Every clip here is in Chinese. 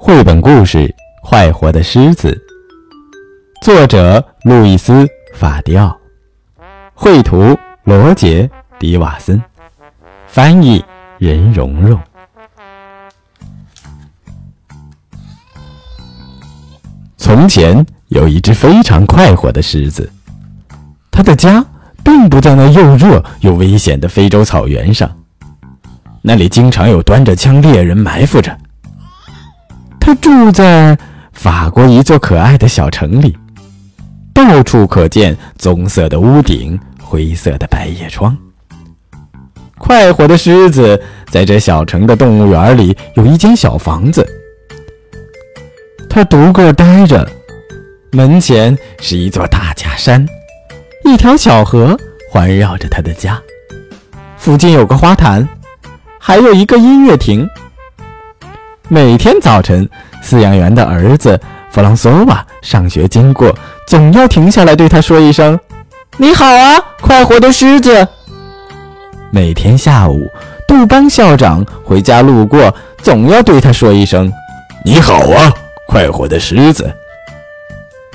绘本故事《快活的狮子》，作者路易斯·法迪奥，绘图罗杰·迪瓦森，翻译任蓉蓉。从前有一只非常快活的狮子，它的家并不在那又热又危险的非洲草原上，那里经常有端着枪猎人埋伏着。他住在法国一座可爱的小城里，到处可见棕色的屋顶、灰色的百叶窗。快活的狮子在这小城的动物园里有一间小房子，他独个呆着，门前是一座大假山，一条小河环绕着他的家，附近有个花坛，还有一个音乐亭。每天早晨，饲养员的儿子弗朗索瓦上学经过，总要停下来对他说一声：“你好啊，快活的狮子。”每天下午，杜邦校长回家路过，总要对他说一声：“你好啊，快活的狮子。”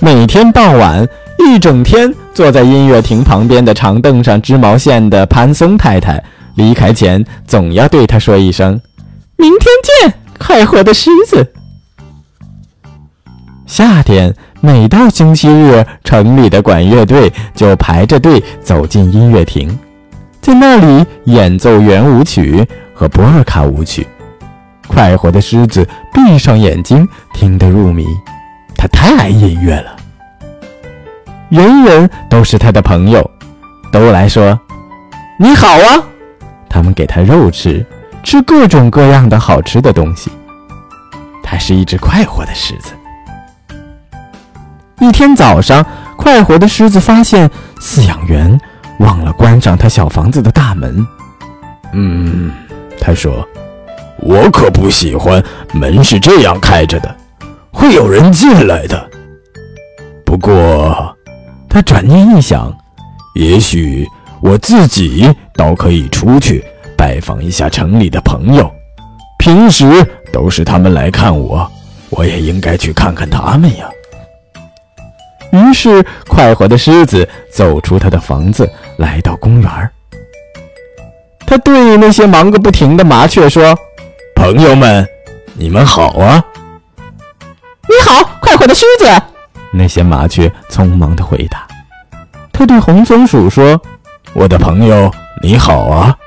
每天傍晚，一整天坐在音乐亭旁边的长凳上织毛线的潘松太太离开前，总要对他说一声：“明天。”快活的狮子。夏天每到星期日，城里的管乐队就排着队走进音乐亭，在那里演奏圆舞曲和波尔卡舞曲。快活的狮子闭上眼睛，听得入迷。他太爱音乐了，人人都是他的朋友，都来说：“你好啊！”他们给他肉吃。吃各种各样的好吃的东西。它是一只快活的狮子。一天早上，快活的狮子发现饲养员忘了关上他小房子的大门。嗯，他说：“我可不喜欢门是这样开着的，会有人进来的。”不过，他转念一想，也许我自己倒可以出去。拜访一下城里的朋友，平时都是他们来看我，我也应该去看看他们呀。于是，快活的狮子走出他的房子，来到公园他对那些忙个不停的麻雀说：“朋友们，你们好啊！”“你好，快活的狮子。”那些麻雀匆忙的回答。他对红松鼠说：“我的朋友，你好啊！”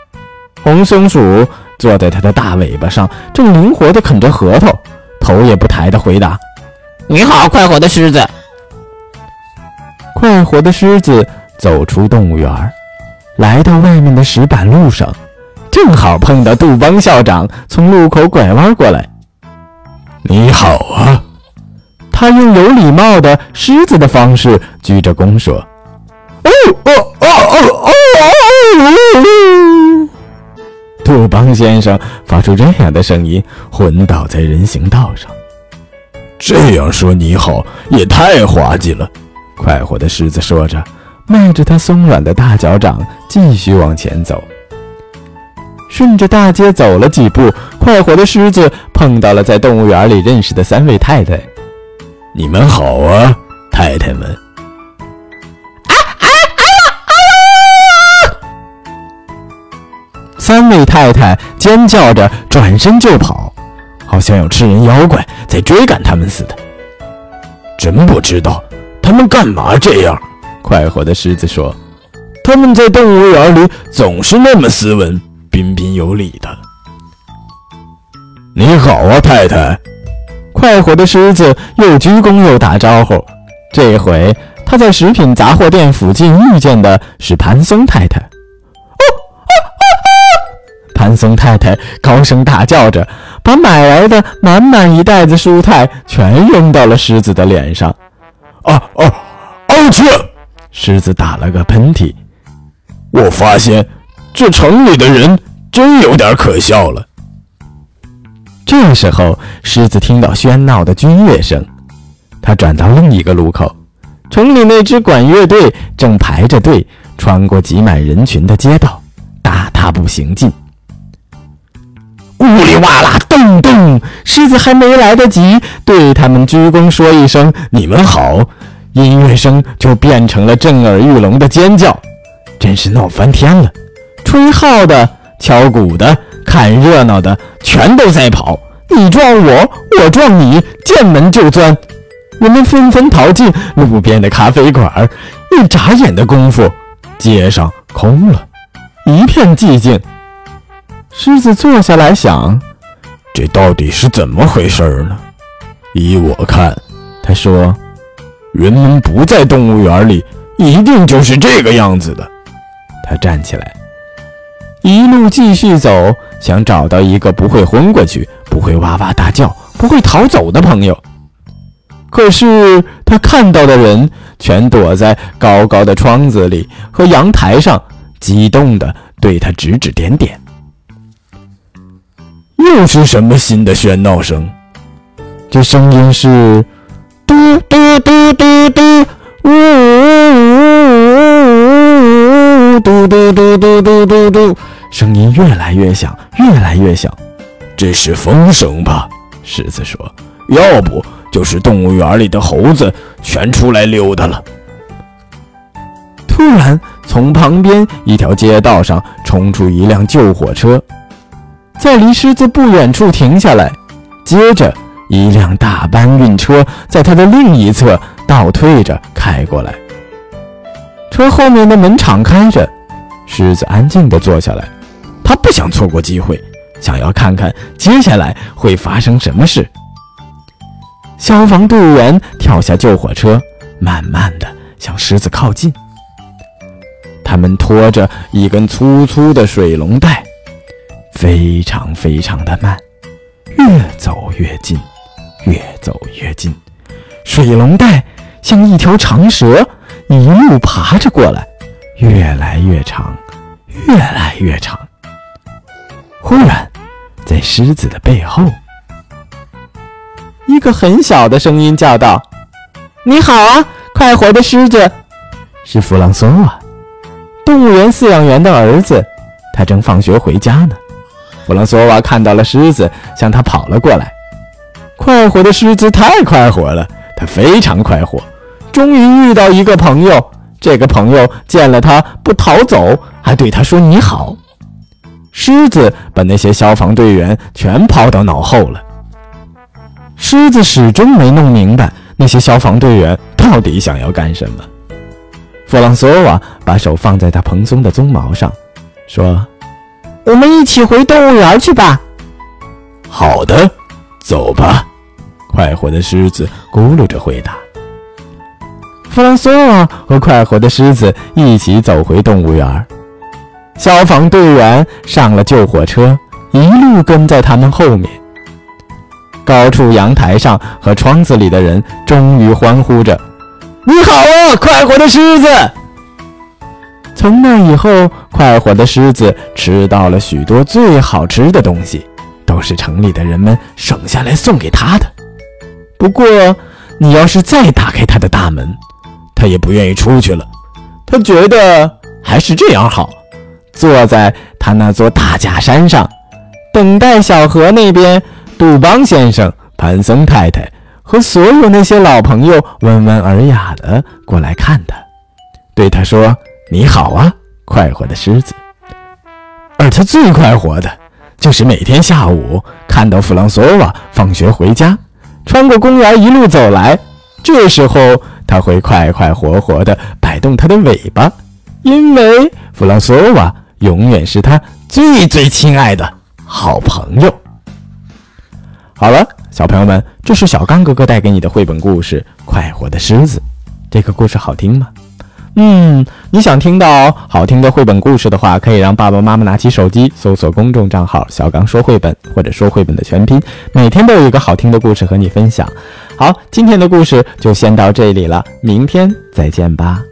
红松鼠坐在它的大尾巴上，正灵活地啃着核桃，头也不抬地回答：“你好，快活的狮子。”快活的狮子走出动物园，来到外面的石板路上，正好碰到杜邦校长从路口拐弯过来。“你好啊！”他用有礼貌的狮子的方式鞠着躬说：“哦哦哦哦哦哦！”杜邦先生发出这样的声音，昏倒在人行道上。这样说你好也太滑稽了。快活的狮子说着，迈着他松软的大脚掌，继续往前走。顺着大街走了几步，快活的狮子碰到了在动物园里认识的三位太太。你们好啊，太太们。三位太太尖叫着转身就跑，好像有吃人妖怪在追赶他们似的。真不知道他们干嘛这样。快活的狮子说：“他们在动物园里总是那么斯文、彬彬有礼的。”你好啊，太太！快活的狮子又鞠躬又打招呼。这回他在食品杂货店附近遇见的是潘松太太。潘松太太高声大叫着，把买来的满满一袋子蔬菜全扔到了狮子的脸上。啊啊！啊！去！狮子打了个喷嚏。我发现这城里的人真有点可笑了。这时候，狮子听到喧闹的军乐声，它转到另一个路口，城里那支管乐队正排着队穿过挤满人群的街道，大踏步行进。呜里哇啦，咚咚，狮子还没来得及对他们鞠躬说一声“你们好”，音乐声就变成了震耳欲聋的尖叫，真是闹翻天了！吹号的、敲鼓的、看热闹的，全都在跑，你撞我，我撞你，见门就钻。人们纷纷逃进路边的咖啡馆，一眨眼的功夫，街上空了，一片寂静。狮子坐下来想：这到底是怎么回事呢？依我看，他说，人们不在动物园里，一定就是这个样子的。他站起来，一路继续走，想找到一个不会昏过去、不会哇哇大叫、不会逃走的朋友。可是他看到的人全躲在高高的窗子里和阳台上，激动地对他指指点点。又是什么新的喧闹声？这声音是嘟嘟嘟嘟嘟，呜呜，嘟嘟嘟嘟嘟嘟嘟，声音越来越响，越来越响。这是风声吧？狮子说。要不。就是动物园里的猴子全出来溜达了。突然，从旁边一条街道上冲出一辆救火车，在离狮子不远处停下来。接着，一辆大搬运车在它的另一侧倒退着开过来。车后面的门敞开着，狮子安静地坐下来。他不想错过机会，想要看看接下来会发生什么事。消防队员跳下救火车，慢慢的向狮子靠近。他们拖着一根粗粗的水龙带，非常非常的慢，越走越近，越走越近。水龙带像一条长蛇，一路爬着过来，越来越长，越来越长。忽然，在狮子的背后。一个很小的声音叫道：“你好啊，快活的狮子！”是弗朗索瓦，动物园饲养员的儿子。他正放学回家呢。弗朗索瓦看到了狮子，向他跑了过来。快活的狮子太快活了，他非常快活，终于遇到一个朋友。这个朋友见了他不逃走，还对他说：“你好。”狮子把那些消防队员全抛到脑后了。狮子始终没弄明白那些消防队员到底想要干什么。弗朗索瓦把手放在他蓬松的鬃毛上，说：“我们一起回动物园去吧。”“好的，走吧。”快活的狮子咕噜着回答。弗朗索瓦和快活的狮子一起走回动物园。消防队员上了救火车，一路跟在他们后面。高处阳台上和窗子里的人终于欢呼着：“你好啊，快活的狮子！”从那以后，快活的狮子吃到了许多最好吃的东西，都是城里的人们省下来送给他的。不过，你要是再打开他的大门，他也不愿意出去了。他觉得还是这样好，坐在他那座大假山上，等待小河那边。杜邦先生、潘森太太和所有那些老朋友温文尔雅的过来看他，对他说：“你好啊，快活的狮子。”而他最快活的，就是每天下午看到弗朗索瓦放学回家，穿过公园一路走来，这时候他会快快活活地摆动他的尾巴，因为弗朗索瓦永远是他最最亲爱的好朋友。好了，小朋友们，这是小刚哥哥带给你的绘本故事《快活的狮子》。这个故事好听吗？嗯，你想听到好听的绘本故事的话，可以让爸爸妈妈拿起手机搜索公众账号“小刚说绘本”或者“说绘本”的全拼，每天都有一个好听的故事和你分享。好，今天的故事就先到这里了，明天再见吧。